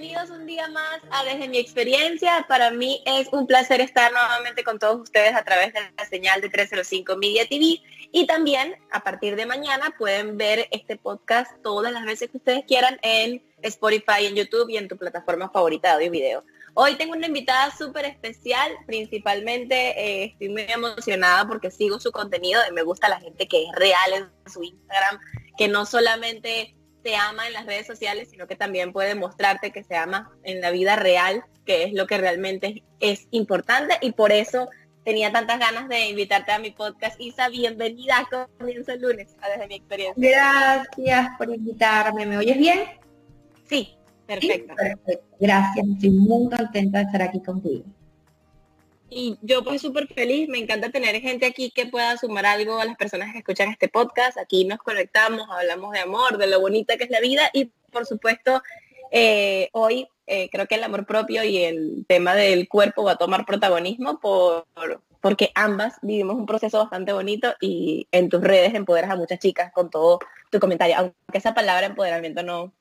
bienvenidos un día más a Desde mi experiencia. Para mí es un placer estar nuevamente con todos ustedes a través de la señal de 305 Media TV y también a partir de mañana pueden ver este podcast todas las veces que ustedes quieran en Spotify, en YouTube y en tu plataforma favorita de audio y video. Hoy tengo una invitada súper especial, principalmente eh, estoy muy emocionada porque sigo su contenido y me gusta la gente que es real en su Instagram, que no solamente se ama en las redes sociales, sino que también puede mostrarte que se ama en la vida real, que es lo que realmente es, importante y por eso tenía tantas ganas de invitarte a mi podcast. Isa, bienvenida, comienzo el lunes, desde mi experiencia. Gracias por invitarme, ¿me oyes bien? Sí, perfecto. Gracias, estoy muy contenta de estar aquí contigo. Y yo pues súper feliz, me encanta tener gente aquí que pueda sumar algo a las personas que escuchan este podcast. Aquí nos conectamos, hablamos de amor, de lo bonita que es la vida y por supuesto eh, hoy eh, creo que el amor propio y el tema del cuerpo va a tomar protagonismo por, porque ambas vivimos un proceso bastante bonito y en tus redes empoderas a muchas chicas con todo tu comentario, aunque esa palabra empoderamiento no,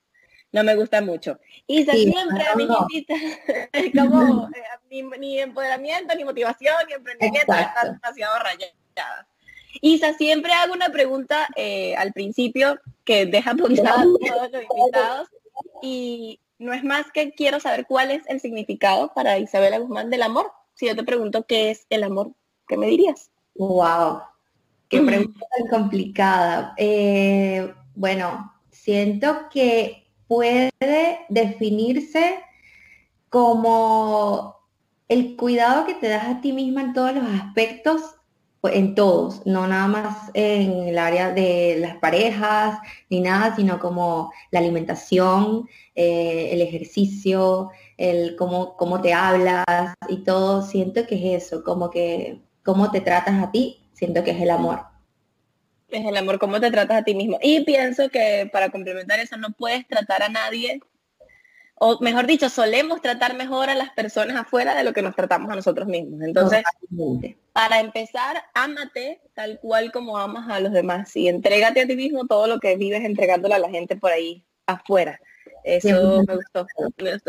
no me gusta mucho. Isa siempre a mi es como eh, ni, empoderamiento, ni motivación, ni emprendimiento, están demasiado rayadas. Isa, siempre hago una pregunta eh, al principio que deja pensar a todos los invitados y no es más que quiero saber cuál es el significado para Isabela Guzmán del amor. Si yo te pregunto qué es el amor, ¿qué me dirías? Wow, qué pregunta tan complicada. Eh, bueno, siento que puede definirse como el cuidado que te das a ti misma en todos los aspectos, pues, en todos, no nada más en el área de las parejas ni nada, sino como la alimentación, eh, el ejercicio, el cómo, cómo te hablas y todo, siento que es eso, como que cómo te tratas a ti, siento que es el amor es el amor, cómo te tratas a ti mismo. Y pienso que para complementar eso no puedes tratar a nadie, o mejor dicho, solemos tratar mejor a las personas afuera de lo que nos tratamos a nosotros mismos. Entonces, para empezar, ámate tal cual como amas a los demás y entrégate a ti mismo todo lo que vives entregándole a la gente por ahí afuera. Eso me gustó.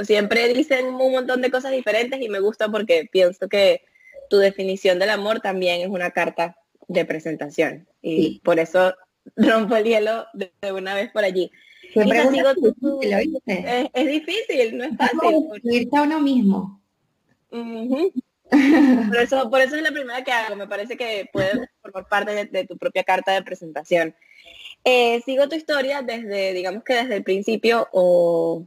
Siempre dicen un montón de cosas diferentes y me gusta porque pienso que tu definición del amor también es una carta de presentación. Y por eso rompo el hielo de, una vez por allí. es, difícil, no es fácil. a uno mismo. por, eso, por eso es la primera que hago. Me parece que puede formar parte de, tu propia carta de presentación. Eh, sigo tu historia desde, digamos que desde el principio o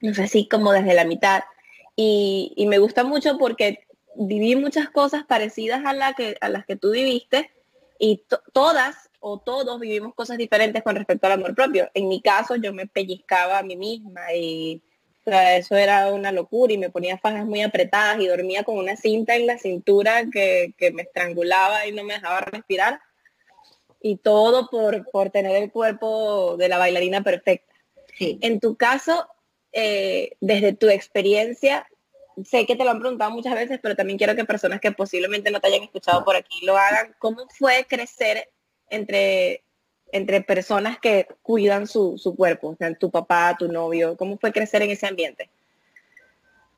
no sé si como desde la mitad. Y, y me gusta mucho porque viví muchas cosas parecidas a, la que, a las que tú viviste y todas o todos vivimos cosas diferentes con respecto al amor propio. En mi caso yo me pellizcaba a mí misma y eso era una locura y me ponía fajas muy apretadas y dormía con una cinta en la cintura que, me estrangulaba y no me dejaba respirar. Y todo por, por tener el cuerpo de la bailarina perfecta. En tu caso, eh, desde tu experiencia, sé que te lo han preguntado muchas veces, pero también quiero que personas que posiblemente no te hayan escuchado por aquí lo hagan. ¿Cómo fue crecer entre, entre personas que cuidan su, su cuerpo? O sea, tu papá, tu novio, ¿cómo fue crecer en ese ambiente?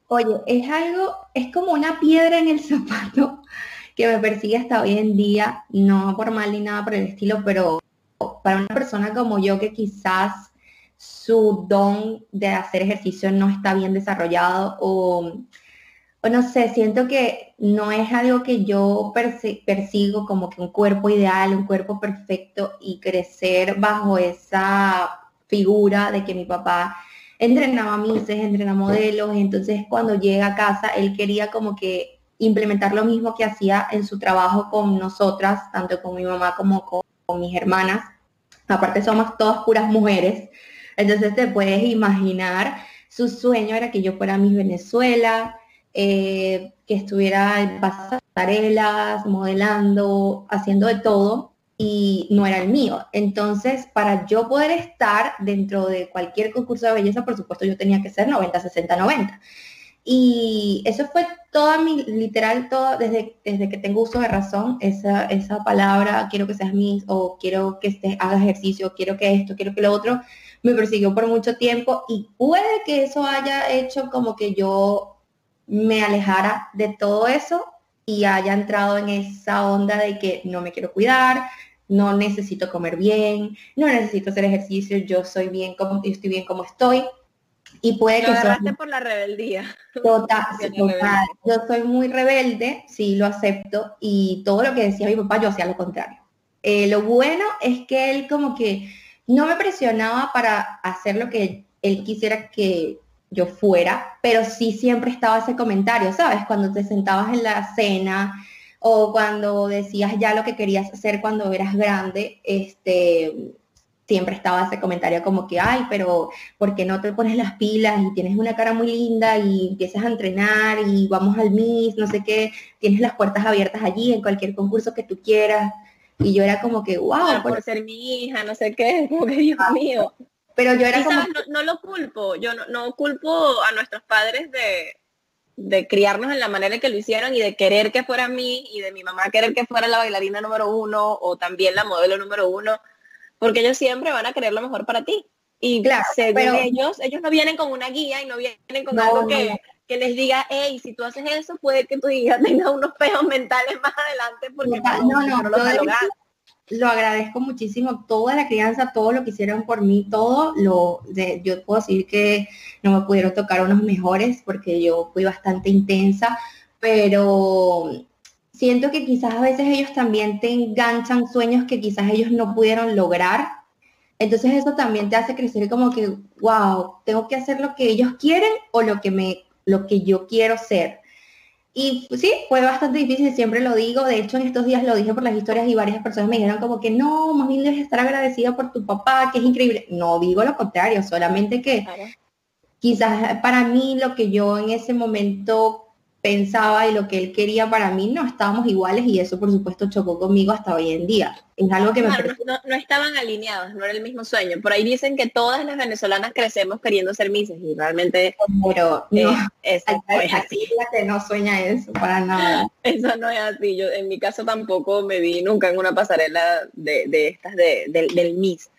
Oye, es algo, es como una piedra en el zapato que me persigue hasta hoy en día, no por mal ni nada por el estilo, pero para una persona como yo que quizás su don de hacer ejercicio no está bien desarrollado o, no sé, siento que no es algo que yo persigo como que un cuerpo ideal, un cuerpo perfecto y crecer bajo esa figura de que mi papá entrenaba mises, entrenaba modelos, entonces cuando llega a casa él quería como que implementar lo mismo que hacía en su trabajo con nosotras, tanto con mi mamá como con mis hermanas. Aparte somos todas puras mujeres. Entonces te puedes imaginar, su sueño era que yo fuera Miss Venezuela, eh, que estuviera en pasarelas, modelando, haciendo de todo, y no era el mío. Entonces, para yo poder estar dentro de cualquier concurso de belleza, por supuesto, yo tenía que ser 90, 60, 90. Y eso fue toda mi, literal, todo, desde, desde que tengo uso de razón, esa, esa palabra, quiero que seas mis, o quiero que estés, hagas ejercicio, quiero que esto, quiero que lo otro, me persiguió por mucho tiempo y puede que eso haya hecho como que yo me alejara de todo eso y haya entrado en esa onda de que no me quiero cuidar, no necesito comer bien, no necesito hacer ejercicio, yo soy bien como estoy bien como estoy. Y puede que agarraste por la rebeldía. Total, total. Yo soy muy rebelde, sí, lo acepto. Y todo lo que decía mi papá, yo hacía lo contrario. Eh, lo bueno es que él como que no me presionaba para hacer lo que él quisiera que yo fuera, pero sí siempre estaba ese comentario, ¿sabes? Cuando te sentabas en la cena o cuando decías ya lo que querías hacer cuando eras grande, este, siempre estaba ese comentario como que, ay, pero ¿por qué no te pones las pilas y tienes una cara muy linda y empiezas a entrenar y vamos al Miss, no sé qué, tienes las puertas abiertas allí en cualquier concurso que tú quieras? Y yo era como que, wow. por, ser mi hija, no sé qué, como que Dios mío. Pero yo era como... No, lo culpo, yo no, no culpo a nuestros padres de, de criarnos en la manera en que lo hicieron y de querer que fuera mí y de mi mamá querer que fuera la bailarina número uno o también la modelo número uno, porque ellos siempre van a querer lo mejor para ti. Y claro, pero, ellos, ellos no vienen con una guía y no vienen con algo que, que, les diga, hey, si tú haces eso, puede que tu hija tenga unos peos mentales más adelante porque no, no, no, lo lo agradezco muchísimo, toda la crianza, todo lo que hicieron por mí, todo lo, de, yo puedo decir que no me pudieron tocar unos mejores porque yo fui bastante intensa, pero siento que quizás a veces ellos también te enganchan sueños que quizás ellos no pudieron lograr. Entonces eso también te hace crecer como que, wow, tengo que hacer lo que ellos quieren o lo que me, lo que yo quiero ser. Y sí, fue bastante difícil, siempre lo digo. De hecho, en estos días lo dije por las historias y varias personas me dijeron como que no, más bien debes estar agradecida por tu papá, que es increíble. No digo lo contrario, solamente que quizás para mí lo que yo en ese momento pensaba y lo que él quería para mí no estábamos iguales y eso por supuesto chocó conmigo hasta hoy en día. Es algo que me no, estaban alineados, no era el mismo sueño. Por ahí dicen que todas las venezolanas crecemos queriendo ser mises y realmente pero no, eh, eso no es así. que no sueña eso para nada. Eso no es así. Yo en mi caso tampoco me vi nunca en una pasarela de, estas de, del Miss.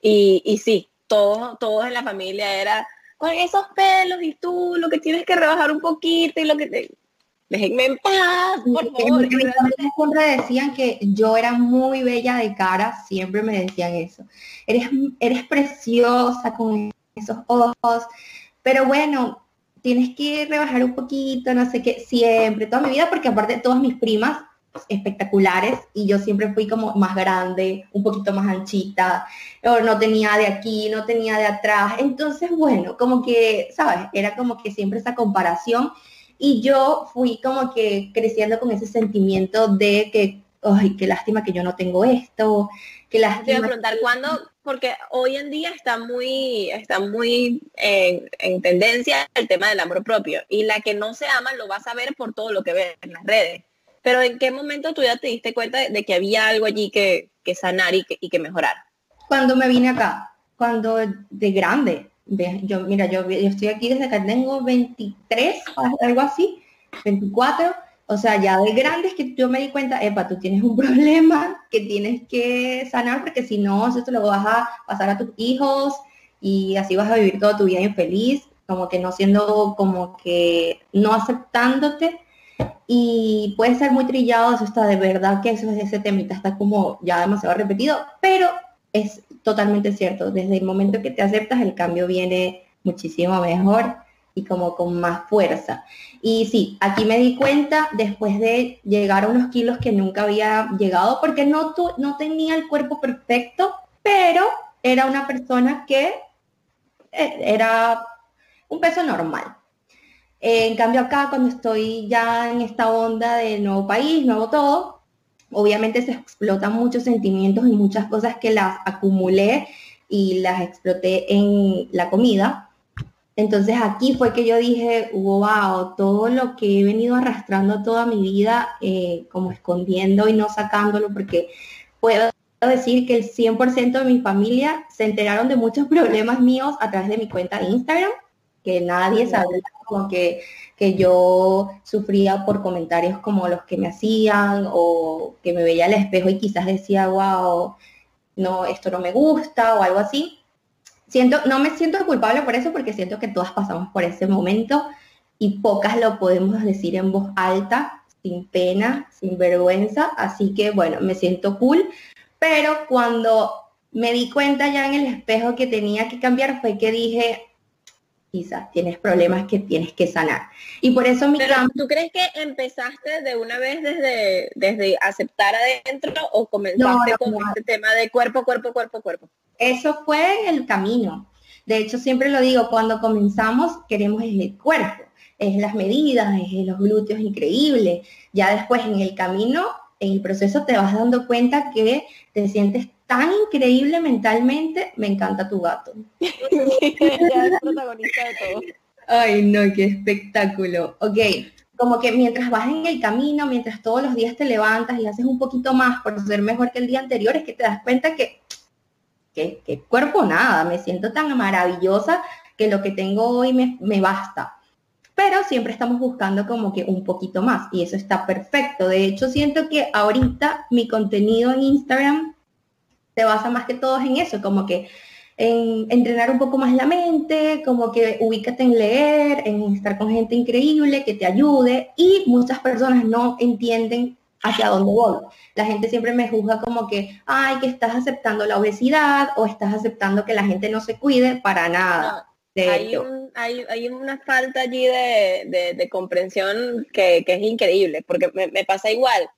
Y, y sí, todos, todos en la familia era con esos pelos y tú lo que tienes que rebajar un poquito y lo que te... Déjenme en paz, por favor. Siempre decían que yo era muy bella de cara, siempre me decían eso. Eres, eres preciosa con esos ojos, pero bueno, tienes que rebajar un poquito, no sé qué, siempre, toda mi vida, porque aparte todas mis primas espectaculares y yo siempre fui como más grande, un poquito más anchita, no tenía de aquí, no tenía de atrás. Entonces, bueno, como que, ¿sabes? Era como que siempre esa comparación y yo fui como que creciendo con ese sentimiento de que, ay, qué lástima que yo no tengo esto, qué lástima. Te voy a preguntar, ¿cuándo? Porque hoy en día está muy, está muy en, en tendencia el tema del amor propio y la que no se ama lo va a saber por todo lo que ve en las redes pero ¿en qué momento tú ya te diste cuenta de que había algo allí que, que sanar y que, y que mejorar? Cuando me vine acá, cuando de grande. Yo, mira, yo, estoy aquí desde que tengo 23, algo así, 24. O sea, ya de grande es que yo me di cuenta, epa, tú tienes un problema que tienes que sanar porque si no, eso te lo vas a pasar a tus hijos y así vas a vivir toda tu vida infeliz, como que no siendo, como que no aceptándote y puede ser muy trillado, eso está de verdad que eso, ese temita está como ya demasiado repetido, pero es totalmente cierto. Desde el momento que te aceptas, el cambio viene muchísimo mejor y como con más fuerza. Y sí, aquí me di cuenta después de llegar a unos kilos que nunca había llegado, porque no, no tenía el cuerpo perfecto, pero era una persona que eh, era un peso normal en cambio acá, cuando estoy ya en esta onda de nuevo país, nuevo todo, obviamente se explotan muchos sentimientos y muchas cosas que las acumulé y las exploté en la comida. Entonces aquí fue que yo dije, wow, todo lo que he venido arrastrando toda mi vida, eh, como escondiendo y no sacándolo, porque puedo decir que el 100% de mi familia se enteraron de muchos problemas míos a través de mi cuenta de Instagram que nadie sabía como que, que yo sufría por comentarios como los que me hacían o que me veía al espejo y quizás decía, wow, no, esto no me gusta o algo así. Siento, no me siento culpable por eso porque siento que todas pasamos por ese momento y pocas lo podemos decir en voz alta, sin pena, sin vergüenza. Así que bueno, me siento cool. Pero cuando me di cuenta ya en el espejo que tenía que cambiar fue que dije, quizás tienes problemas que tienes que sanar. Y por eso mi ¿Tú crees que empezaste de una vez desde, desde aceptar adentro o comenzaste con este tema de cuerpo, cuerpo, cuerpo, cuerpo? Eso fue el camino. De hecho, siempre lo digo, cuando comenzamos queremos el cuerpo, es las medidas, es los glúteos increíbles. Ya después en el camino, en el proceso te vas dando cuenta que te sientes tan increíble mentalmente, me encanta tu gato. protagonista de todo. Ay, no, qué espectáculo. Ok, como que mientras vas en el camino, mientras todos los días te levantas y haces un poquito más por ser mejor que el día anterior, es que te das cuenta que, que, cuerpo nada, me siento tan maravillosa que lo que tengo hoy me, me basta. Pero siempre estamos buscando como que un poquito más y eso está perfecto. De hecho, siento que ahorita mi contenido en Instagram se basa más que todo en eso, como que en entrenar un poco más la mente, como que ubícate en leer, en estar con gente increíble que te ayude y muchas personas no entienden hacia dónde voy. La gente siempre me juzga como que, ay, que estás aceptando la obesidad o estás aceptando que la gente no se cuide para nada. hay, hay, una falta allí de, comprensión que, es increíble, porque me pasa igual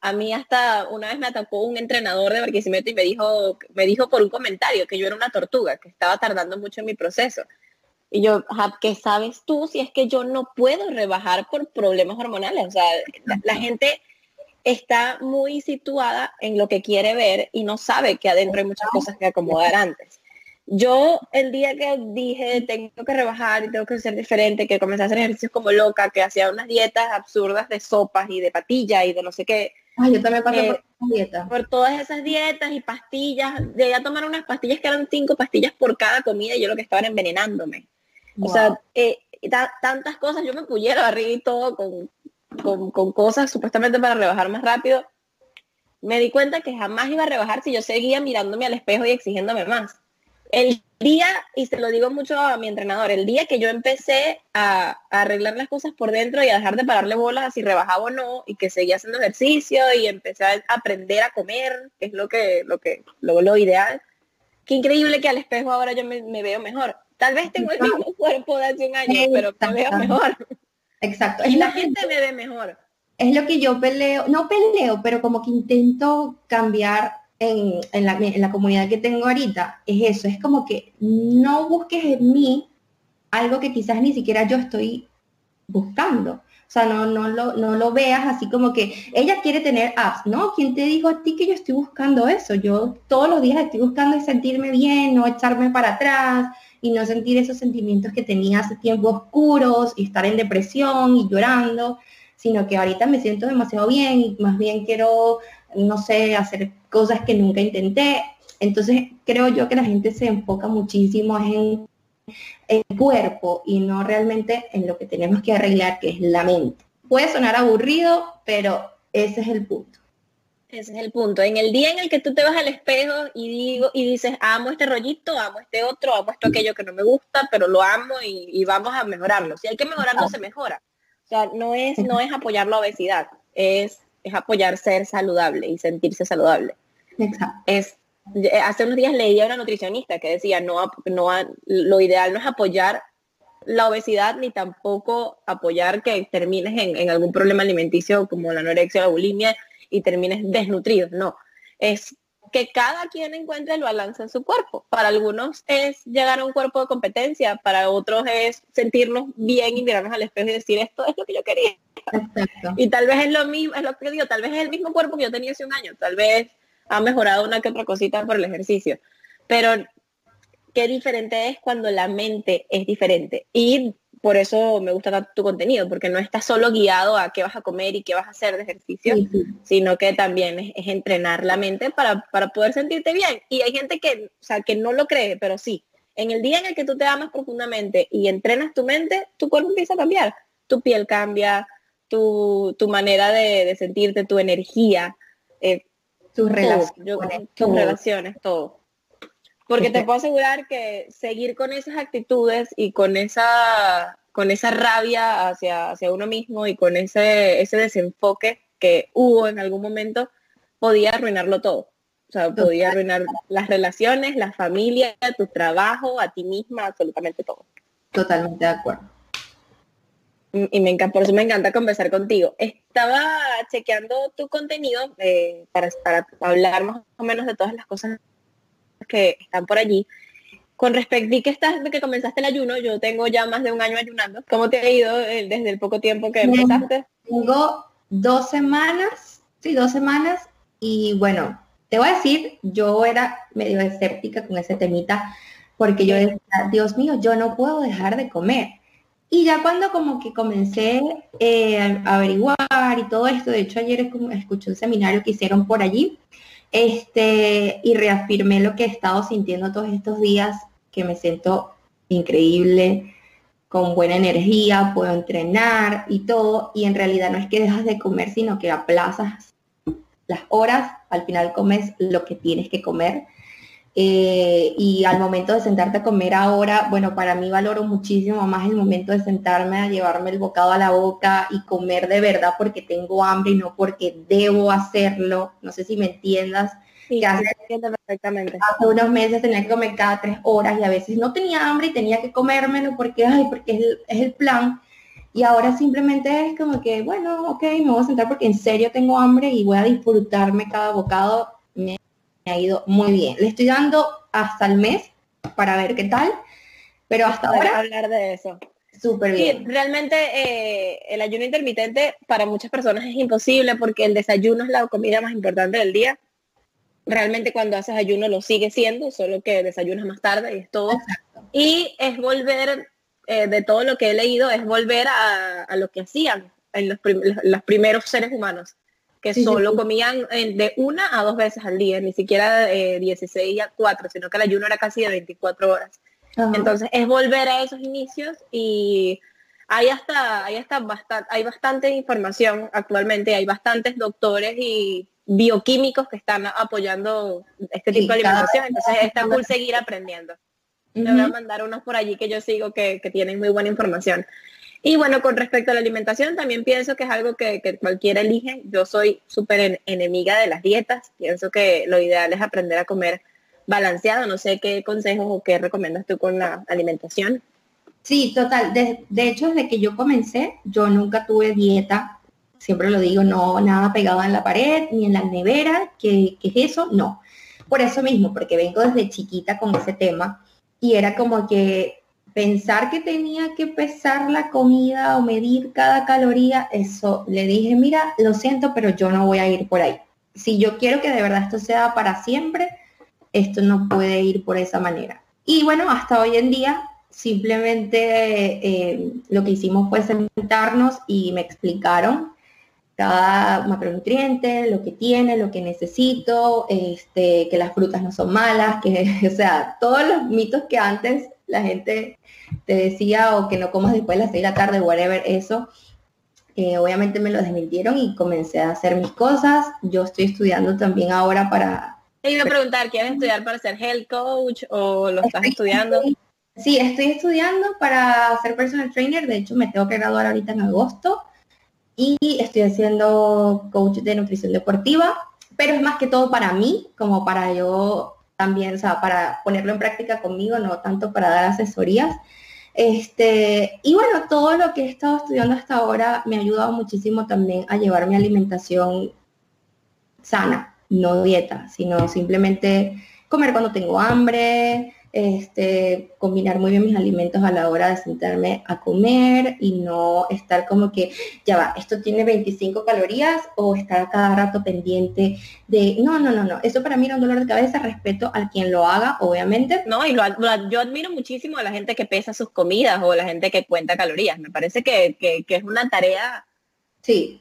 a mí hasta una vez me atacó un entrenador de Barquisimeto y me dijo, me dijo por un comentario que yo era una tortuga, que estaba tardando mucho en mi proceso. Y yo, ¿qué sabes tú si es que yo no puedo rebajar por problemas hormonales? O sea, la, gente está muy situada en lo que quiere ver y no sabe que adentro hay muchas cosas que acomodar antes. Yo el día que dije tengo que rebajar y tengo que ser diferente, que comencé a hacer ejercicios como loca, que hacía unas dietas absurdas de sopas y de patilla y de no sé qué, yo también pasé por por dietas. Por todas esas dietas y pastillas. Llegué a tomar unas pastillas que eran cinco pastillas por cada comida y yo lo que estaba era envenenándome. O sea, eh, tantas cosas. Yo me pudiera arriba y todo con, con, con cosas supuestamente para rebajar más rápido. Me di cuenta que jamás iba a rebajar si yo seguía mirándome al espejo y exigiéndome más. El día, y se lo digo mucho a mi entrenador, el día que yo empecé a, arreglar las cosas por dentro y a dejar de pararle bolas a si rebajaba o no, y que seguía haciendo ejercicio y empecé a aprender a comer, que es lo que, lo que, lo, lo ideal. Qué increíble que al espejo ahora yo me, veo mejor. Tal vez tengo el mismo cuerpo de hace un año, pero me veo mejor. Exacto. Y la gente me ve mejor. Es lo que yo peleo, no peleo, pero como que intento cambiar en, la, comunidad que tengo ahorita es eso, es como que no busques en mí algo que quizás ni siquiera yo estoy buscando. O sea, no, no, lo, no lo veas así como que ella quiere tener apps, ¿no? ¿Quién te dijo a ti que yo estoy buscando eso? Yo todos los días estoy buscando sentirme bien, no echarme para atrás y no sentir esos sentimientos que tenía hace tiempos oscuros y estar en depresión y llorando, sino que ahorita me siento demasiado bien y más bien quiero no sé, hacer cosas que nunca intenté. Entonces creo yo que la gente se enfoca muchísimo en el cuerpo y no realmente en lo que tenemos que arreglar, que es la mente. Puede sonar aburrido, pero ese es el punto. Ese es el punto. En el día en el que tú te vas al espejo y digo y dices, amo este rollito, amo este otro, amo esto aquello que no me gusta, pero lo amo y, vamos a mejorarlo. Si hay que mejorarlo, se mejora. O sea, no es, no es apoyar la obesidad, es es apoyar ser saludable y sentirse saludable. Exacto. Es, eh, hace unos días leía a una nutricionista que decía, no, no, lo ideal no es apoyar la obesidad ni tampoco apoyar que termines en, en algún problema alimenticio como la anorexia o la bulimia y termines desnutrido. No, es que cada quien encuentre el balance en su cuerpo. Para algunos es llegar a un cuerpo de competencia, para otros es sentirnos bien y mirarnos al espejo y decir esto es lo que yo quería. Y tal vez es lo mismo, es lo que digo, tal vez es el mismo cuerpo que yo tenía hace un año, tal vez ha mejorado una que otra cosita por el ejercicio. Pero qué diferente es cuando la mente es diferente. Y por eso me gusta tanto tu contenido, porque no está solo guiado a qué vas a comer y qué vas a hacer de ejercicio, sino que también es, entrenar la mente para, para, poder sentirte bien. Y hay gente que, o sea, que no lo cree, pero sí, en el día en el que tú te amas profundamente y entrenas tu mente, tu cuerpo empieza a cambiar. Tu piel cambia, tu, manera de, sentirte, tu energía, eh, tus relaciones, tus relaciones, todo. Porque te puedo asegurar que seguir con esas actitudes y con esa, con esa rabia hacia, hacia uno mismo y con ese, ese desenfoque que hubo en algún momento, podía arruinarlo todo. O sea, podía arruinar las relaciones, la familia, tu trabajo, a ti misma, absolutamente todo. Totalmente de acuerdo. Y me encanta, por eso me encanta conversar contigo. Estaba chequeando tu contenido eh, para, para hablar más o menos de todas las cosas que están por allí. Con respecto a que estás que comenzaste el ayuno, yo tengo ya más de un año ayunando. ¿Cómo te ha ido eh, desde el poco tiempo que empezaste? Tengo dos semanas, sí, dos semanas. Y bueno, te voy a decir, yo era medio escéptica con ese temita porque yo decía, Dios mío, yo no puedo dejar de comer. Y ya cuando como que comencé eh, a averiguar y todo esto, de hecho ayer escuché un seminario que hicieron por allí, este, y reafirmé lo que he estado sintiendo todos estos días, que me siento increíble, con buena energía, puedo entrenar y todo, y en realidad no es que dejas de comer, sino que aplazas las horas, al final comes lo que tienes que comer. Eh, y al momento de sentarte a comer ahora, bueno, para mí valoro muchísimo más el momento de sentarme a llevarme el bocado a la boca y comer de verdad porque tengo hambre y no porque debo hacerlo. No sé si me entiendas. Sí, hace, perfectamente. Hace unos meses tenía que comer cada tres horas y a veces no tenía hambre y tenía que comérmelo porque, ay, porque es el, es el plan. Y ahora simplemente es como que, bueno, ok, me voy a sentar porque en serio tengo hambre y voy a disfrutarme cada bocado. Ha ido muy bien. Le estoy dando hasta el mes para ver qué tal, pero hasta ahora... hablar de eso. Súper bien. realmente eh, el ayuno intermitente para muchas personas es imposible porque el desayuno es la comida más importante del día. Realmente cuando haces ayuno lo sigue siendo, solo que desayunas más tarde y es todo. Y es volver eh, de todo lo que he leído es volver a, lo que hacían en los, primeros seres humanos, que solo comían eh, de una a dos veces al día, ni siquiera de 16 a 4, sino que el ayuno era casi de 24 horas. Entonces es volver a esos inicios y hay hasta, hay hasta bastante, hay bastante información actualmente, hay bastantes doctores y bioquímicos que están apoyando este tipo de alimentación, entonces está cool seguir aprendiendo. Le voy a mandar unos por allí que yo sigo que, tienen muy buena información. Y bueno, con respecto a la alimentación, también pienso que es algo que, cualquiera elige. Yo soy súper enemiga de las dietas. Pienso que lo ideal es aprender a comer balanceado. No sé qué consejos o qué recomiendas tú con la alimentación. Sí, total. De, hecho, desde que yo comencé, yo nunca tuve dieta. Siempre lo digo, no, nada pegado en la pared, ni en la nevera. ¿Qué, qué es eso? No. Por eso mismo, porque vengo desde chiquita con ese tema y era como que pensar que tenía que pesar la comida o medir cada caloría, eso le dije, mira, lo siento, pero yo no voy a ir por ahí. Si yo quiero que de verdad esto sea para siempre, esto no puede ir por esa manera. Y bueno, hasta hoy en día simplemente eh, lo que hicimos fue sentarnos y me explicaron cada macronutriente, lo que tiene, lo que necesito, este, que las frutas no son malas, que, o sea, todos los mitos que antes la gente te decía o que no comas después de las 6 de la tarde, whatever, eso, eh, obviamente me lo desmintieron y comencé a hacer mis cosas. Yo estoy estudiando también ahora para... Te iba a preguntar, ¿quieres estudiar para ser health coach o lo estás estudiando? Sí, estoy estudiando para ser personal trainer. De hecho, me tengo que graduar ahorita en agosto y estoy haciendo coach de nutrición deportiva, pero es más que todo para mí, como para yo también, o sea, para ponerlo en práctica conmigo, no tanto para dar asesorías. Este, y bueno, todo lo que he estado estudiando hasta ahora me ha ayudado muchísimo también a llevar mi alimentación sana, no dieta, sino simplemente comer cuando tengo hambre, este, combinar muy bien mis alimentos a la hora de sentarme a comer y no estar como que, ya va, esto tiene 25 calorías o estar cada rato pendiente de, no, no, no, no, eso para mí era un dolor de cabeza, respeto a quien lo haga, obviamente. No, y yo admiro muchísimo a la gente que pesa sus comidas o la gente que cuenta calorías, me parece que, que, que es una tarea Sí.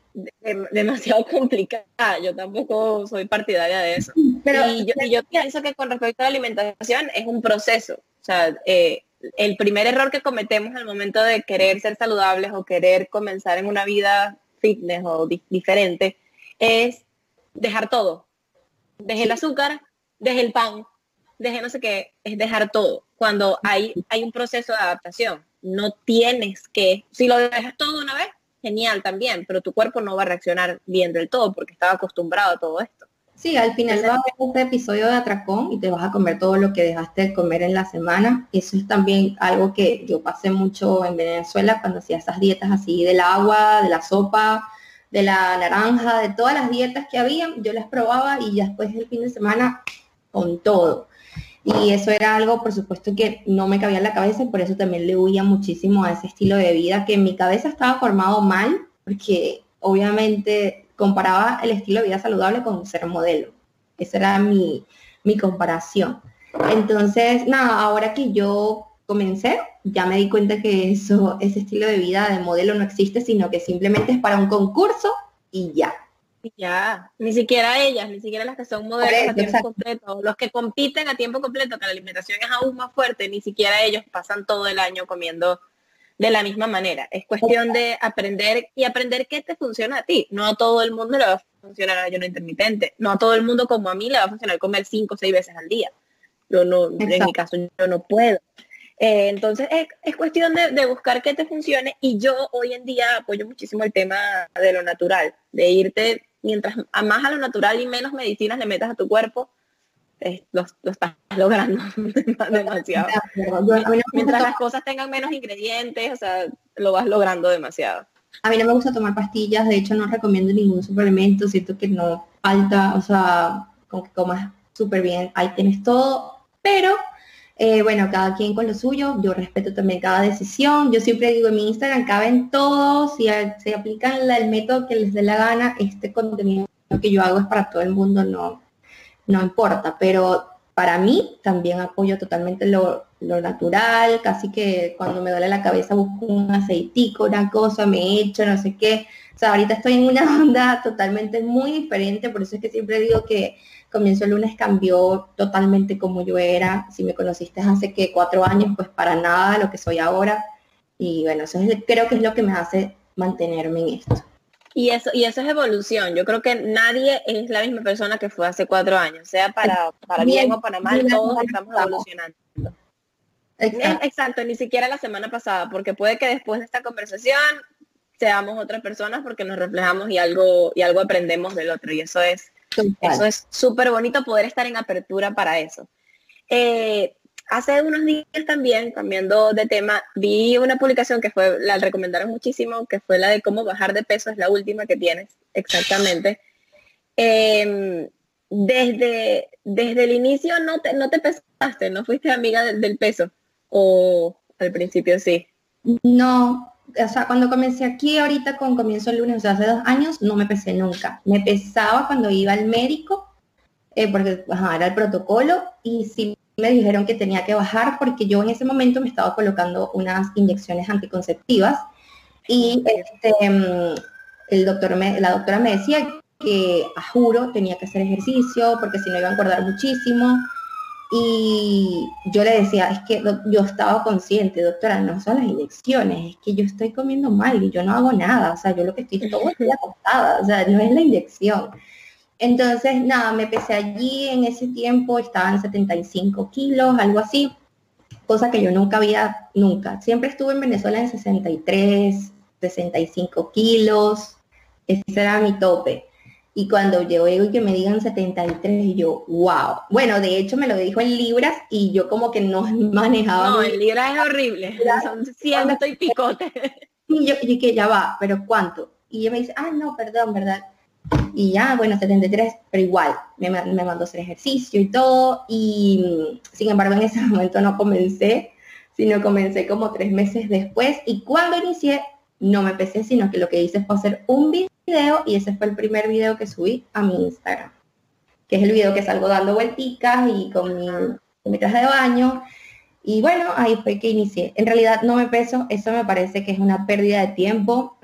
Demasiado complicada. Yo tampoco soy partidaria de eso. Pero, y yo, pienso que con respecto a la alimentación es un proceso. O sea, eh, el primer error que cometemos al momento de querer ser saludables o querer comenzar en una vida fitness o diferente es dejar todo. Deje el azúcar, deje el pan, deje no sé qué, es dejar todo. Cuando hay, hay un proceso de adaptación, no tienes que, si lo dejas todo una vez, genial también, pero tu cuerpo no va a reaccionar bien del todo porque estaba acostumbrado a todo esto. Sí, al final va a haber un episodio de atracón y te vas a comer todo lo que dejaste de comer en la semana. Eso es también algo que yo pasé mucho en Venezuela cuando hacía esas dietas así del agua, de la sopa, de la naranja, de todas las dietas que había, yo las probaba y ya después del fin de semana con todo. Y eso era algo, por supuesto, que no me cabía en la cabeza y por eso también le huía muchísimo a ese estilo de vida que en mi cabeza estaba formado mal, porque obviamente comparaba el estilo de vida saludable con ser modelo. Esa era mi, mi comparación. Entonces, nada, ahora que yo comencé, ya me di cuenta que eso, ese estilo de vida de modelo no existe, sino que simplemente es para un concurso y ya. Ya, ni siquiera ellas, ni siquiera las que son modelos a tiempo completo, los que compiten a tiempo completo, que la alimentación es aún más fuerte, ni siquiera ellos pasan todo el año comiendo de la misma manera. Es cuestión de aprender y aprender qué te funciona a ti. No a todo el mundo le va a funcionar ayuno intermitente. No a todo el mundo como a mí le va a funcionar comer cinco o seis veces al día. Yo no, en mi caso yo no puedo. Eh, entonces es, cuestión de, buscar qué te funcione y yo hoy en día apoyo muchísimo el tema de lo natural, de irte mientras más a lo natural y menos medicinas le metas a tu cuerpo, lo, estás logrando demasiado. Mientras las cosas tengan menos ingredientes, o sea, lo vas logrando demasiado. A mí no me gusta tomar pastillas, de hecho no recomiendo ningún suplemento, siento que no falta, o sea, con que comas súper bien, ahí tienes todo, pero eh, bueno, cada quien con lo suyo, yo respeto también cada decisión, yo siempre digo en mi Instagram, caben todos, si se aplican el método que les dé la gana, este contenido que yo hago es para todo el mundo, no, no importa, pero para mí también apoyo totalmente lo, natural, casi que cuando me duele la cabeza busco un aceitico, una cosa, me echo, no sé qué. O sea, ahorita estoy en una onda totalmente muy diferente, por eso es que siempre digo que comienzo el lunes cambió totalmente como yo era. Si me conociste hace que cuatro años, pues para nada lo que soy ahora. Y bueno, eso es, creo que es lo que me hace mantenerme en esto. Y eso, y eso es evolución. Yo creo que nadie es la misma persona que fue hace cuatro años, sea para, para bien, o para mal, todos estamos evolucionando. Exacto. Exacto, ni siquiera la semana pasada, porque puede que después de esta conversación seamos otras personas porque nos reflejamos y algo, y algo aprendemos del otro. Y eso es eso es súper bonito poder estar en apertura para eso. Eh, hace unos días también, cambiando de tema, vi una publicación que fue, la recomendaron muchísimo, que fue la de cómo bajar de peso, es la última que tienes, exactamente. Em, desde, desde el inicio no te, no te pesaste, no fuiste amiga del peso, o al principio sí. No, o sea, cuando comencé aquí ahorita con comienzo el lunes, o sea, hace dos años, no me pesé nunca. Me pesaba cuando iba al médico, eh, porque era el protocolo, y sí me dijeron que tenía que bajar porque yo en ese momento me estaba colocando unas inyecciones anticonceptivas y este, mm, el doctor me, la doctora me decía que a juro tenía que hacer ejercicio porque si no iba a engordar muchísimo y yo le decía, es que yo estaba consciente, doctora, no son las inyecciones, es que yo estoy comiendo mal y yo no hago nada, o sea, yo lo que estoy todo el día acostada, o sea, no es la inyección. Entonces, nada, me pesé allí en ese tiempo, estaban 75 kilos, algo así, cosa que yo nunca había, nunca. Siempre estuve en Venezuela en 63, 65 kilos, ese era mi tope. Y cuando yo y que me digan 73, yo, wow. Bueno, de hecho me lo dijo en libras y yo como que no manejaba. No, en libras es horrible. Son 100 estoy picote. Y yo, y que ya va, pero ¿cuánto? Y ella me dice, ah, no, perdón, ¿verdad? Y ya, bueno, 73, pero igual, me, me mandó hacer ejercicio y todo. Y sin embargo, en ese momento no comencé, sino comencé como tres meses después. Y cuando inicié, no me pesé, sino que lo que hice fue hacer un video y ese fue el primer video que subí a mi Instagram, que es el video que salgo dando vuelticas y con mi, traje de baño. Y bueno, ahí fue que inicié. En realidad no me peso, eso me parece que es una pérdida de tiempo.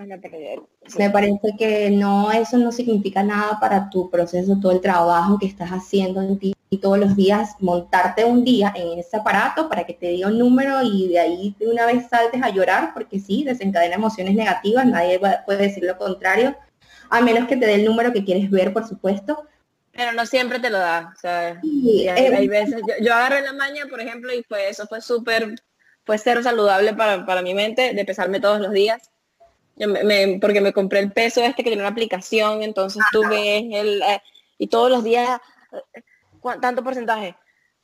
Me parece que no, eso no significa nada para tu proceso, todo el trabajo que estás haciendo en ti todos los días montarte un día en ese aparato para que te diga un número y de ahí de una vez saltes a llorar, porque sí, desencadena emociones negativas, nadie puede decir lo contrario, a menos que te dé el número que quieres ver, por supuesto. Pero no siempre te lo da, o sea, hay, veces, yo, agarré la maña, por ejemplo, y fue eso fue súper, fue ser saludable para, para mi mente, de pesarme todos los días. Porque me compré el peso este que tiene una aplicación, entonces tú ves el, eh, y todos los días, eh, tanto porcentaje,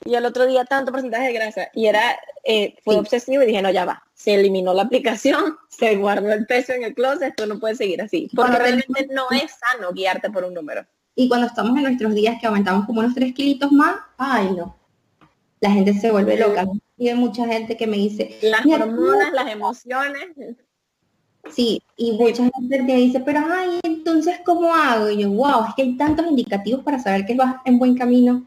y el otro día tanto porcentaje de grasa, y era, eh, fue obsesivo y dije, no, ya va, se eliminó la aplicación, se guardó el peso en el closet, esto no puede seguir así, porque realmente no es sano guiarte por un número. Y cuando estamos en nuestros días que aumentamos como unos tres kilitos más, ay no, la gente se vuelve loca. Y hay mucha gente que me dice, las hormonas, las emociones. Sí, y mucha gente te dice, pero ay, entonces ¿cómo hago? Y yo, wow, es que hay tantos indicativos para saber que vas en buen camino.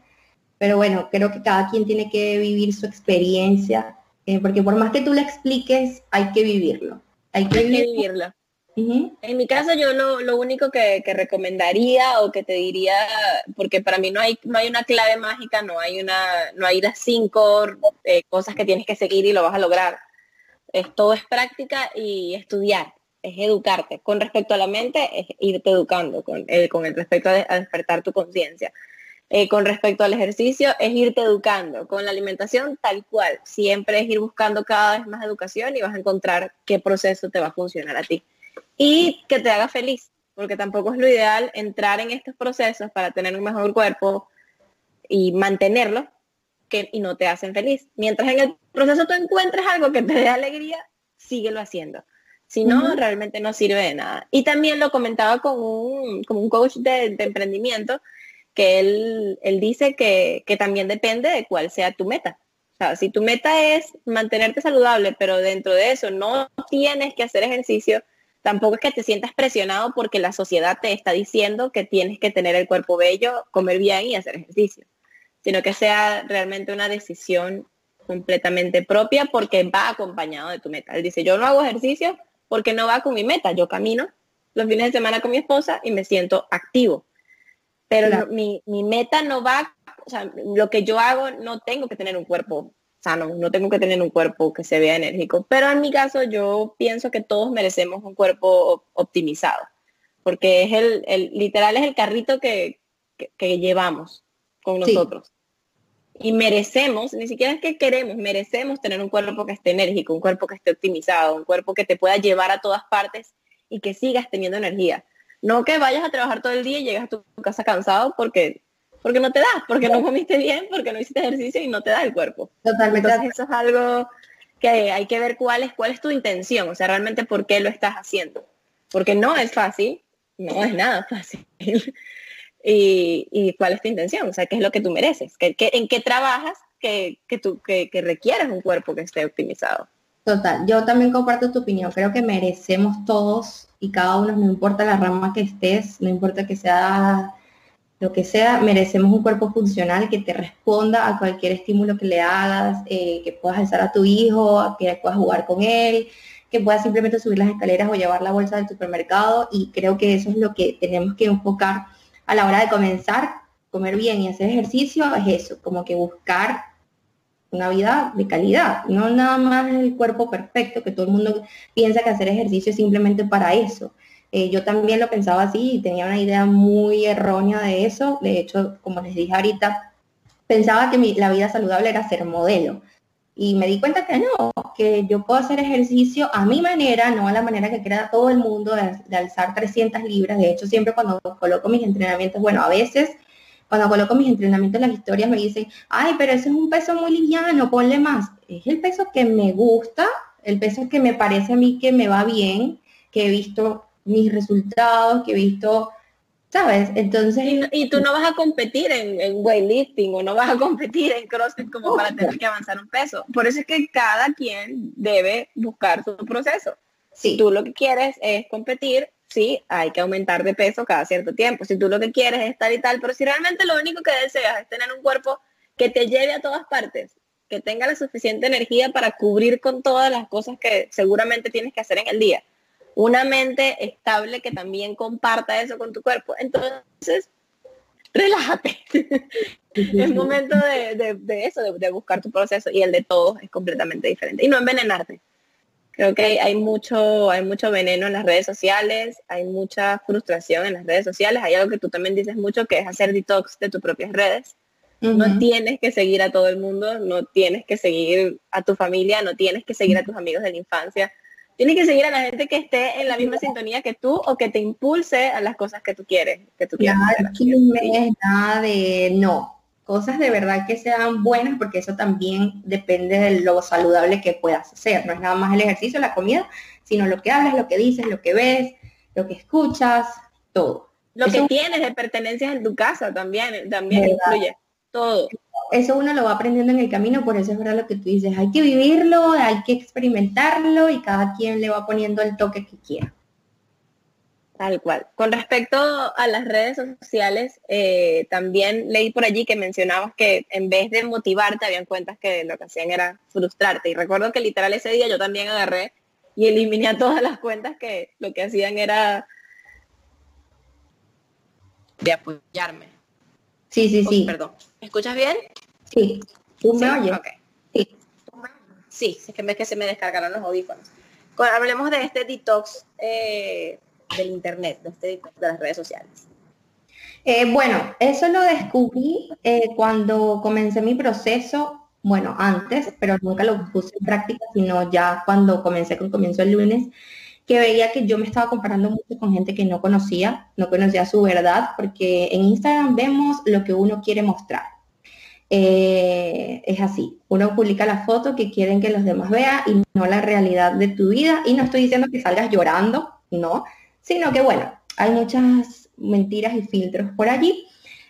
Pero bueno, creo que cada quien tiene que vivir su experiencia, eh, porque por más que tú le expliques, hay que vivirlo. Hay que, vivirlo. En mi caso yo lo, único que, recomendaría o que te diría, porque para mí no hay, no hay una clave mágica, no hay una, no hay las cinco eh, cosas que tienes que seguir y lo vas a lograr es, todo es práctica y estudiar, es educarte. Con respecto a la mente, es irte educando con, eh, con el respecto a, despertar tu conciencia. Eh, con respecto al ejercicio, es irte educando. Con la alimentación, tal cual. Siempre es ir buscando cada vez más educación y vas a encontrar qué proceso te va a funcionar a ti. Y que te haga feliz, porque tampoco es lo ideal entrar en estos procesos para tener un mejor cuerpo y mantenerlo que, y no te hacen feliz. Mientras en el proceso tú encuentres algo que te dé alegría, síguelo haciendo. Si no, realmente no sirve de nada. Y también lo comentaba con un, como un coach de, emprendimiento, que él, él dice que, que, también depende de cuál sea tu meta. O sea, si tu meta es mantenerte saludable, pero dentro de eso no tienes que hacer ejercicio, tampoco es que te sientas presionado porque la sociedad te está diciendo que tienes que tener el cuerpo bello, comer bien y hacer ejercicio sino que sea realmente una decisión completamente propia porque va acompañado de tu meta. Él dice, yo no hago ejercicio porque no va con mi meta, yo camino los fines de semana con mi esposa y me siento activo. Pero mi, meta no va, o sea, lo que yo hago no tengo que tener un cuerpo sano, no tengo que tener un cuerpo que se vea enérgico. Pero en mi caso yo pienso que todos merecemos un cuerpo optimizado, porque es el, literal es el carrito que, llevamos con nosotros y merecemos, ni siquiera es que queremos, merecemos tener un cuerpo que esté enérgico, un cuerpo que esté optimizado, un cuerpo que te pueda llevar a todas partes y que sigas teniendo energía. No que vayas a trabajar todo el día y llegas a tu casa cansado porque porque no te da, porque no comiste bien, porque no hiciste ejercicio y no te da el cuerpo. Totalmente. Entonces eso es algo que hay que ver cuál es, cuál es tu intención, o sea, realmente por qué lo estás haciendo. Porque no es fácil, no es nada fácil y, cuál es tu intención, o sea, qué es lo que tú mereces, ¿Qué, en qué trabajas que, que tú que, requieres un cuerpo que esté optimizado. Total, yo también comparto tu opinión, creo que merecemos todos y cada uno, no importa la rama que estés, no importa que sea lo que sea, merecemos un cuerpo funcional que te responda a cualquier estímulo que le hagas, eh, que puedas alzar a tu hijo, que puedas jugar con él, que puedas simplemente subir las escaleras o llevar la bolsa del supermercado. Y creo que eso es lo que tenemos que enfocar a la hora de comenzar, comer bien y hacer ejercicio es eso, como que buscar una vida de calidad, no nada más el cuerpo perfecto, que todo el mundo piensa que hacer ejercicio es simplemente para eso. Eh, yo también lo pensaba así y tenía una idea muy errónea de eso. De hecho, como les dije ahorita, pensaba que la vida saludable era ser modelo. Y me di cuenta que no, que yo puedo hacer ejercicio a mi manera, no a la manera que crea todo el mundo de, alzar 300 libras. De hecho, siempre cuando coloco mis entrenamientos, bueno, a veces cuando coloco mis entrenamientos, las historias me dicen, ay, pero ese es un peso muy liviano, ponle más. Es el peso que me gusta, el peso que me parece a mí que me va bien, que he visto mis resultados, que he visto ¿sabes? Entonces... Y, tú no vas a competir en, weightlifting o no vas a competir en CrossFit como para tener que avanzar un peso. Por eso es que cada quien debe buscar su proceso. Si tú lo que quieres es competir, sí, hay que aumentar de peso cada cierto tiempo. Si tú lo que quieres es tal y tal, pero si realmente lo único que deseas es tener un cuerpo que te lleve a todas partes, que tenga la suficiente energía para cubrir con todas las cosas que seguramente tienes que hacer en el día una mente estable que también comparta eso con tu cuerpo. Entonces, relájate. es momento de, eso, de, buscar tu proceso y el de todos es completamente diferente. Y no envenenarte. Creo que hay, mucho, hay mucho veneno en las redes sociales, hay mucha frustración en las redes sociales. Hay algo que tú también dices mucho que es hacer detox de tus propias redes. No tienes que seguir a todo el mundo, no tienes que seguir a tu familia, no tienes que seguir a tus amigos de la infancia. Tienes que seguir a la gente que esté en la misma sintonía que tú o que te impulse a las cosas que tú quieres. Que tú quieres nada de no cosas de verdad que sean buenas, porque eso también depende de lo saludable que puedas hacer. No es nada más el ejercicio, la comida, sino lo que hablas, lo que dices, lo que ves, lo que escuchas, todo. Lo que tienes de pertenencias en tu casa también, también incluye todo. Eso uno lo va aprendiendo en el camino, por eso es verdad lo que tú dices, hay que vivirlo, hay que experimentarlo y cada quien le va poniendo el toque que quiera. Tal cual. Con respecto a las redes sociales, eh, también leí por allí que mencionabas que en vez de motivarte, habían cuentas que lo que hacían era frustrarte. Y recuerdo que literal ese día yo también agarré y eliminé a todas las cuentas que lo que hacían era de apoyarme. Sí, sí, sí. perdón. ¿Me escuchas bien? Sí. ¿Tú me oyes? Sí. Sí, es que, es que se me descargaron los audífonos. hablemos de este detox eh, del Internet, de, este, de las redes sociales? Eh, bueno, eso lo descubrí eh, cuando comencé mi proceso, bueno, antes, pero nunca lo puse en práctica, sino ya cuando comencé con comienzo el lunes, que veía que yo me estaba comparando mucho con gente que no conocía, no conocía su verdad, porque en Instagram vemos lo que uno quiere mostrar. Eh, es así, uno publica la foto que quieren que los demás vean y no la realidad de tu vida. Y no estoy diciendo que salgas llorando, no, sino que bueno, hay muchas mentiras y filtros por allí.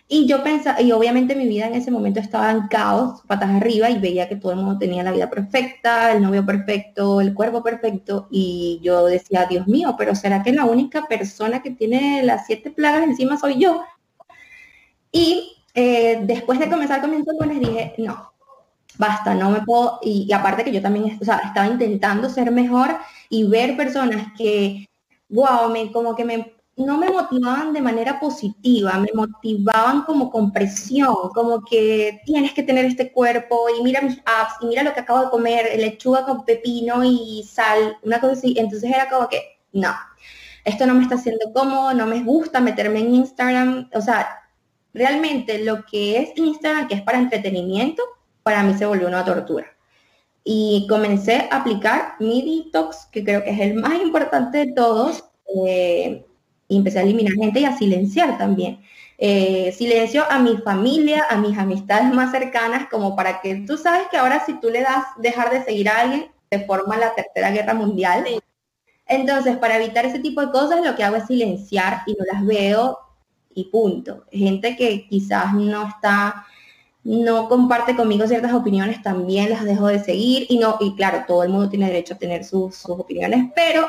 Y yo pensaba, y obviamente mi vida en ese momento estaba en caos, patas arriba, y veía que todo el mundo tenía la vida perfecta, el novio perfecto, el cuerpo perfecto, y yo decía, Dios mío, pero ¿será que la única persona que tiene las siete plagas encima soy yo? Y eh, después de comenzar con mi lunes dije, no, basta, no me puedo, y, aparte que yo también estaba intentando ser mejor y ver personas que wow, me, como que me, no me motivaban de manera positiva, me motivaban como con presión, como que tienes que tener este cuerpo y mira mis apps y mira lo que acabo de comer, lechuga con pepino y sal, una cosa así. Entonces era como que, no, esto no me está haciendo cómodo, no me gusta meterme en Instagram. O sea, realmente lo que es Instagram, que es para entretenimiento, para mí se volvió una tortura y comencé a aplicar mi detox, que creo que es el más importante de todos, eh, y empecé a eliminar gente y a silenciar también. Eh, silencio a mi familia, a mis amistades más cercanas, como para que tú sabes que ahora si tú le das dejar de seguir a alguien, se forma la tercera guerra mundial. Entonces, para evitar ese tipo de cosas, lo que hago es silenciar y no las veo y punto. Gente que quizás no está no comparte conmigo ciertas opiniones, también las dejo de seguir y no, y claro, todo el mundo tiene derecho a tener sus, opiniones, pero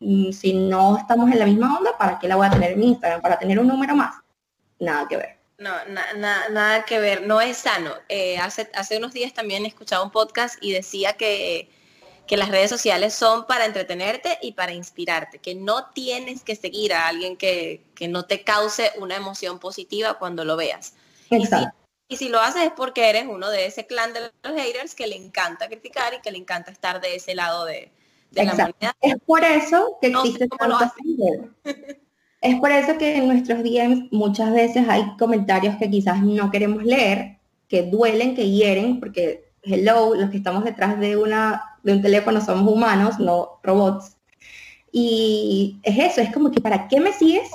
mm, si no estamos en la misma onda, ¿para qué la voy a tener en mi Instagram? ¿Para tener un número más? Nada que ver. No, nada que ver, no es sano. Eh, hace, hace unos días también escuchaba un podcast y decía que, que las redes sociales son para entretenerte y para inspirarte, que no tienes que seguir a alguien que, que no te cause una emoción positiva cuando lo veas. Exacto. Y si lo haces es porque eres uno de ese clan de los haters que le encanta criticar y que le encanta estar de ese lado de, la humanidad. Es por eso que existe Es por eso que en nuestros DMs muchas veces hay comentarios que quizás no queremos leer, que duelen, que hieren, porque hello, los que estamos detrás de una de un teléfono somos humanos, no robots. Y es eso, es como que ¿para qué me sigues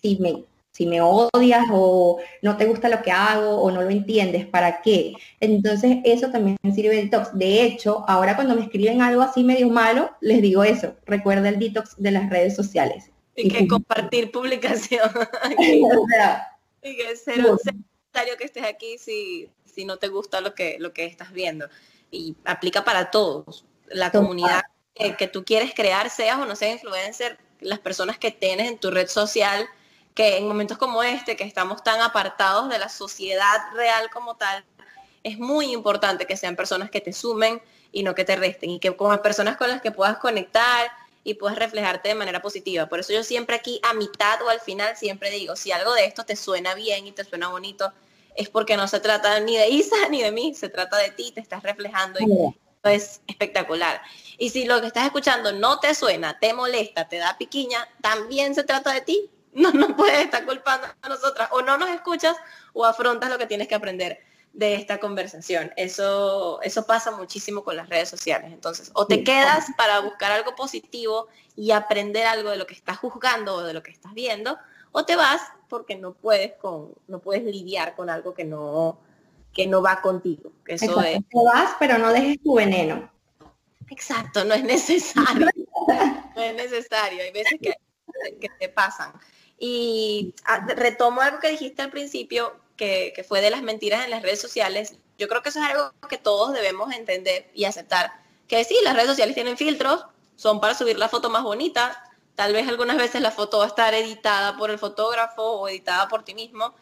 si me si me odias o no te gusta lo que hago o no lo entiendes, ¿para qué? Entonces eso también sirve de detox. De hecho, ahora cuando me escriben algo así medio malo, les digo eso, recuerda el detox de las redes sociales. Y que compartir publicación. y que ser un necesario que estés aquí si, si no te gusta lo que, lo que estás viendo. Y aplica para todos. La comunidad que, que tú quieres crear, seas o no seas influencer, las personas que tienes en tu red social, que en momentos como este, que estamos tan apartados de la sociedad real como tal, es muy importante que sean personas que te sumen y no que te resten, y que como personas con las que puedas conectar y puedes reflejarte de manera positiva. Por eso yo siempre aquí a mitad o al final siempre digo, si algo de esto te suena bien y te suena bonito, es porque no se trata ni de Isa ni de mí, se trata de ti, te estás reflejando y es espectacular. Y si lo que estás escuchando no te suena, te molesta, te da piquiña, también se trata de ti. No nos puedes estar culpando a nosotras. O no nos escuchas o afrontas lo que tienes que aprender de esta conversación. Eso, eso pasa muchísimo con las redes sociales. Entonces, o te quedas para buscar algo positivo y aprender algo de lo que estás juzgando o de lo que estás viendo, o te vas porque no puedes con, no puedes lidiar con algo que no, que no va contigo. Eso es. Te vas, pero no dejes tu veneno. Exacto, no es necesario. no es necesario. Hay veces que, que te pasan. Y ah, retomo algo que dijiste al principio, que, que, fue de las mentiras en las redes sociales. Yo creo que eso es algo que todos debemos entender y aceptar. Que sí, las redes sociales tienen filtros, son para subir la foto más bonita. Tal vez algunas veces la foto va a estar editada por el fotógrafo o editada por ti mismo.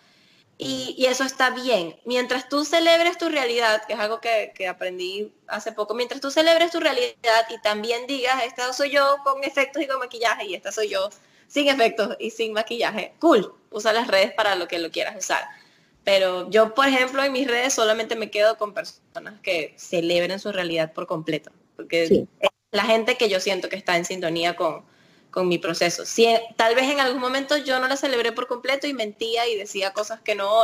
Y, eso está bien. Mientras tú celebres tu realidad, que es algo que, aprendí hace poco, mientras tú celebres tu realidad y también digas, esta soy yo con efectos y con maquillaje y esta soy yo sin efectos y sin maquillaje, cool, usa las redes para lo que lo quieras usar. Pero yo, por ejemplo, en mis redes solamente me quedo con personas que celebren su realidad por completo, porque es la gente que yo siento que está en sintonía con, con mi proceso. Si, tal vez en algún momento yo no la celebré por completo y mentía y decía cosas que no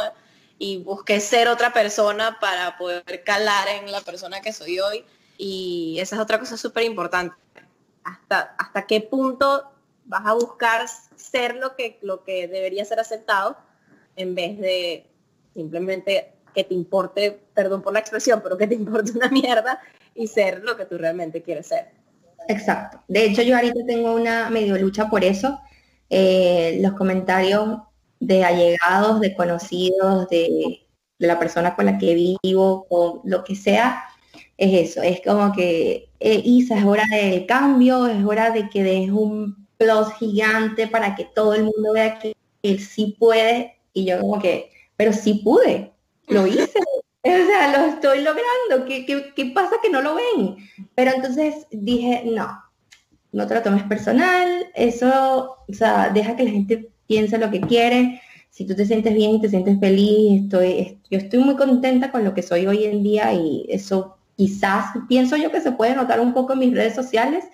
y busqué ser otra persona para poder calar en la persona que soy hoy y esa es otra cosa súper importante. Hasta, hasta qué punto vas a buscar ser lo que, lo que debería ser aceptado en vez de simplemente que te importe, perdón por la expresión, pero que te importe una mierda y ser lo que tú realmente quieres ser. Exacto. De hecho, yo ahorita tengo una medio lucha por eso. Eh, los comentarios de allegados, de conocidos, de, la persona con la que vivo, o lo que sea, es eso. Es como que, eh, Isa, es hora del cambio, es hora de que des un plus gigante para que todo el mundo vea que él sí puede. Y yo como que, pero sí pude, lo hice. O sea, lo estoy logrando. ¿Qué, ¿Qué, pasa que no lo ven? Pero entonces dije, no, no te lo tomes personal. Eso, o sea, deja que la gente piense lo que quiere. Si tú te sientes bien y te sientes feliz, estoy, yo estoy muy contenta con lo que soy hoy en día y eso quizás pienso yo que se puede notar un poco en mis redes sociales.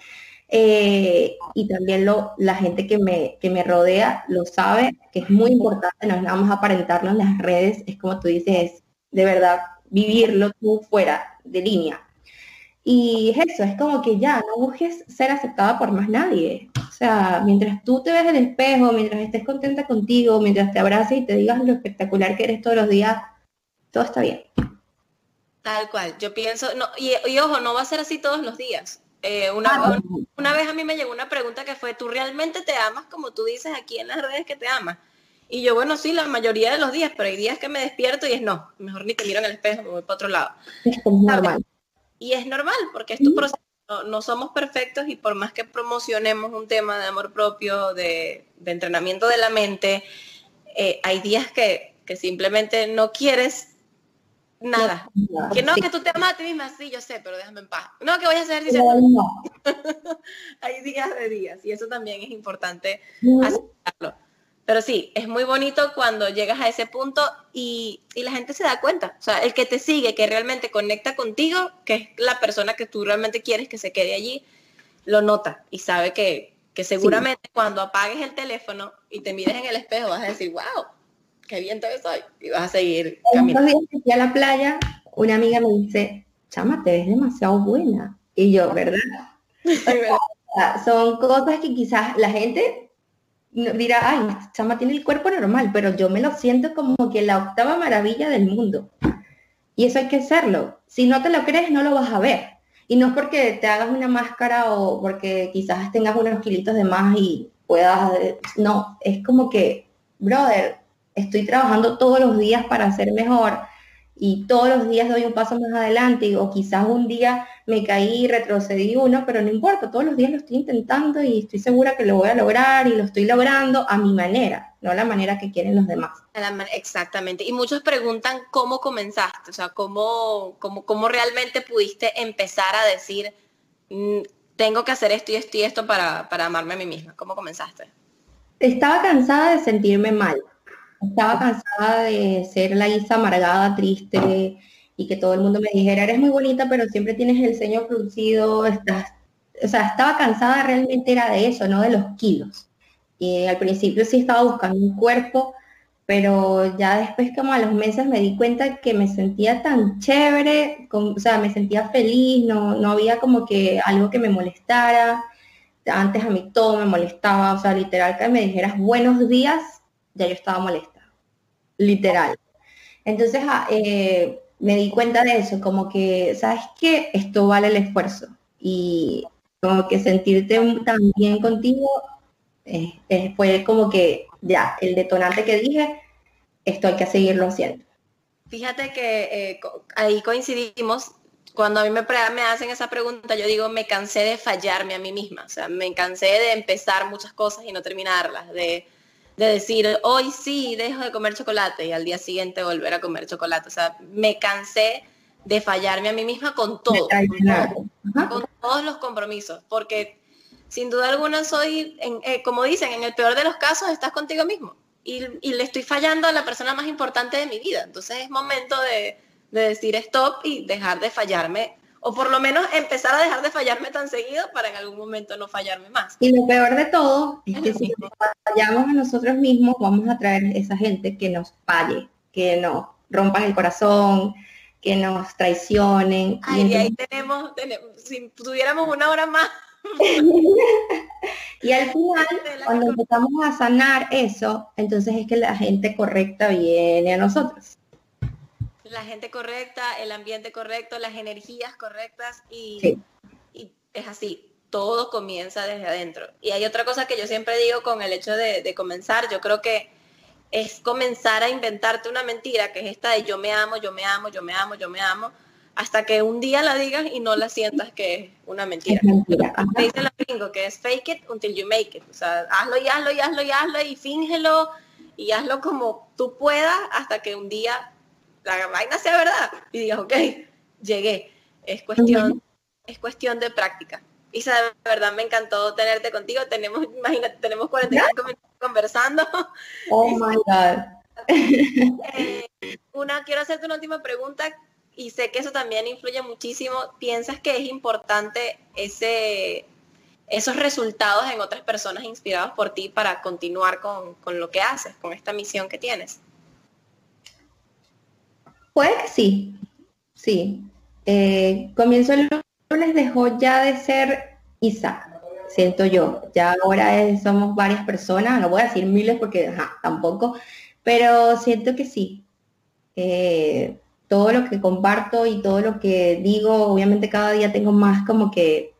Eh, y también lo, la gente que me, que me rodea lo sabe, que es muy importante, no vamos a aparentarlo en las redes, es como tú dices, de verdad vivirlo tú fuera de línea. Y es eso, es como que ya, no busques ser aceptada por más nadie. O sea, mientras tú te ves en el espejo, mientras estés contenta contigo, mientras te abraces y te digas lo espectacular que eres todos los días, todo está bien. Tal cual, yo pienso, no, y, ojo, no va a ser así todos los días. Eh, una, ah, una, vez a mí me llegó una pregunta que fue, ¿tú realmente te amas como tú dices aquí en las redes que te amas? Y yo, bueno, sí, la mayoría de los días, pero hay días que me despierto y es no, mejor ni te miro en el espejo, me voy para otro lado. Es normal. Y es normal, porque es tu proceso, no, somos perfectos y por más que promocionemos un tema de amor propio, de, entrenamiento de la mente, eh, hay días que, simplemente no quieres nada. que no, que tú te amas a ti misma, sí, yo sé, pero déjame en paz. No, que voy a hacer, dice, hay días de días y eso también es importante aceptarlo. Pero sí, es muy bonito cuando llegas a ese punto y, la gente se da cuenta. O sea, el que te sigue, que realmente conecta contigo, que es la persona que tú realmente quieres que se quede allí, lo nota y sabe que, seguramente cuando apagues el teléfono y te mires en el espejo vas a decir, wow, qué bien te ves hoy. Y vas a seguir caminando. días que fui a la playa, una amiga me dice, chama, te ves demasiado buena. Y yo, ¿verdad? son cosas que quizás la gente dirá, ay, chama tiene el cuerpo normal, pero yo me lo siento como que la octava maravilla del mundo. Y eso hay que hacerlo. Si no te lo crees, no lo vas a ver. Y no es porque te hagas una máscara o porque quizás tengas unos kilitos de más y puedas... No, es como que, brother, estoy trabajando todos los días para ser mejor y todos los días doy un paso más adelante o quizás un día me caí y retrocedí uno, pero no importa, todos los días lo estoy intentando y estoy segura que lo voy a lograr y lo estoy logrando a mi manera, no a la manera que quieren los demás. Exactamente. Y muchos preguntan cómo comenzaste, o sea, cómo, cómo, cómo realmente pudiste empezar a decir, mm, tengo que hacer esto y esto y esto para, para amarme a mí misma? ¿Cómo comenzaste? Estaba cansada de sentirme mal. Estaba cansada de ser la Isa amargada, triste, y que todo el mundo me dijera, eres muy bonita, pero siempre tienes el ceño fruncido, estás, o sea, estaba cansada realmente era de eso, no de los kilos. Y al principio sí estaba buscando un cuerpo, pero ya después como a los meses me di cuenta que me sentía tan chévere, o sea, me sentía feliz, no, no había como que algo que me molestara. Antes a mí todo me molestaba, o sea, literal que me dijeras buenos días, ya yo estaba molesta, literal. Entonces, ah, eh, me di cuenta de eso, como que, ¿sabes qué? Esto vale el esfuerzo. Y como que sentirte tan bien contigo eh, eh, fue como que ya, el detonante que dije, esto hay que seguirlo haciendo. Fíjate que ahí coincidimos. Cuando a mí me, me hacen esa pregunta, yo digo, me cansé de fallarme a mí misma. O sea, me cansé de empezar muchas cosas y no terminarlas. De, de decir, hoy sí dejo de comer chocolate y al día siguiente volver a comer chocolate. O sea, me cansé de fallarme a mí misma con todo, con, todos los compromisos, porque sin duda alguna soy, eh, como dicen, en el peor de los casos estás contigo mismo y, le estoy fallando a la persona más importante de mi vida. Entonces es momento de, de decir stop y dejar de fallarme o por lo menos empezar a dejar de fallarme tan seguido para en algún momento no fallarme más. Y lo peor de todo es, que si nos fallamos a nosotros mismos, vamos a traer esa gente que nos falle, que nos rompan el corazón, que nos traicionen. y ahí tenemos, si tuviéramos una hora más. y al final, cuando empezamos a sanar eso, entonces es que la gente correcta viene a nosotros la gente correcta, el ambiente correcto, las energías correctas y, es así, todo comienza desde adentro. Y hay otra cosa que yo siempre digo con el hecho de, comenzar, yo creo que es comenzar a inventarte una mentira, que es esta de yo me amo, yo me amo, yo me amo, yo me amo, hasta que un día la digas y no la sientas que es una mentira. Me dice la gringo que es fake it until you make it. O sea, hazlo y hazlo y hazlo y hazlo y fíngelo y hazlo como tú puedas hasta que un día la vaina sea verdad y digas, ok, llegué. Es cuestión, es cuestión de práctica. Isa, de verdad me encantó tenerte contigo. Tenemos, imagínate, tenemos 45 minutos conversando. Oh my God. Eh, una, quiero hacerte una última pregunta y sé que eso también influye muchísimo. ¿Piensas que es importante ese, esos resultados en otras personas inspirados por ti para continuar con, con lo que haces, con esta misión que tienes? Puede que sí, sí. Eh, comienzo el lunes dejó ya de ser Isa, siento yo. Ya ahora somos varias personas, no voy a decir miles porque tampoco, pero siento que sí. Eh, todo lo que comparto y todo lo que digo, obviamente cada día tengo más como que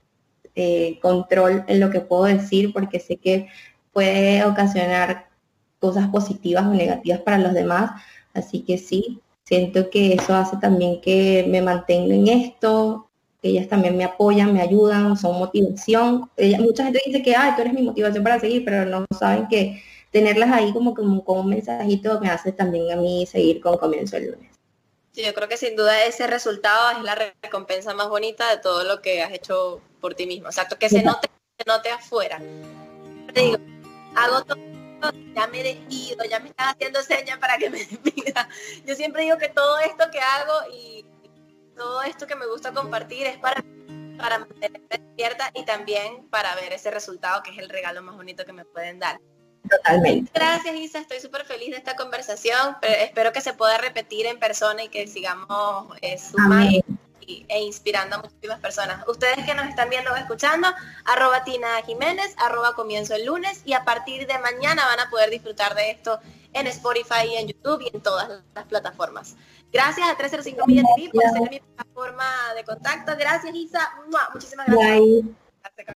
eh, control en lo que puedo decir porque sé que puede ocasionar cosas positivas o negativas para los demás. Así que sí, Siento que eso hace también que me mantenga en esto, que ellas también me apoyan, me ayudan, son motivación. mucha gente dice que, ay, tú eres mi motivación para seguir, pero no saben que tenerlas ahí como, como, como un mensajito me hace también a mí seguir con comienzo el lunes. Sí, yo creo que sin duda ese resultado es la recompensa más bonita de todo lo que has hecho por ti mismo. Exacto, que se note, se note afuera. Te digo, hago todo ya me despido, ya me estás haciendo señas para que me despida. Yo siempre digo que todo esto que hago y todo esto que me gusta compartir es para, para mantenerme despierta y también para ver ese resultado que es el regalo más bonito que me pueden dar. Totalmente. Gracias Isa, estoy súper feliz de esta conversación. espero que se pueda repetir en persona y que sigamos eh, sumando e inspirando a muchísimas personas. Ustedes que nos están viendo o escuchando, arroba Tina Jiménez, arroba comienzo el lunes y a partir de mañana van a poder disfrutar de esto en Spotify y en YouTube y en todas las plataformas. Gracias a 305 Media TV por ser mi plataforma de contacto. Gracias Isa. Muchísimas gracias.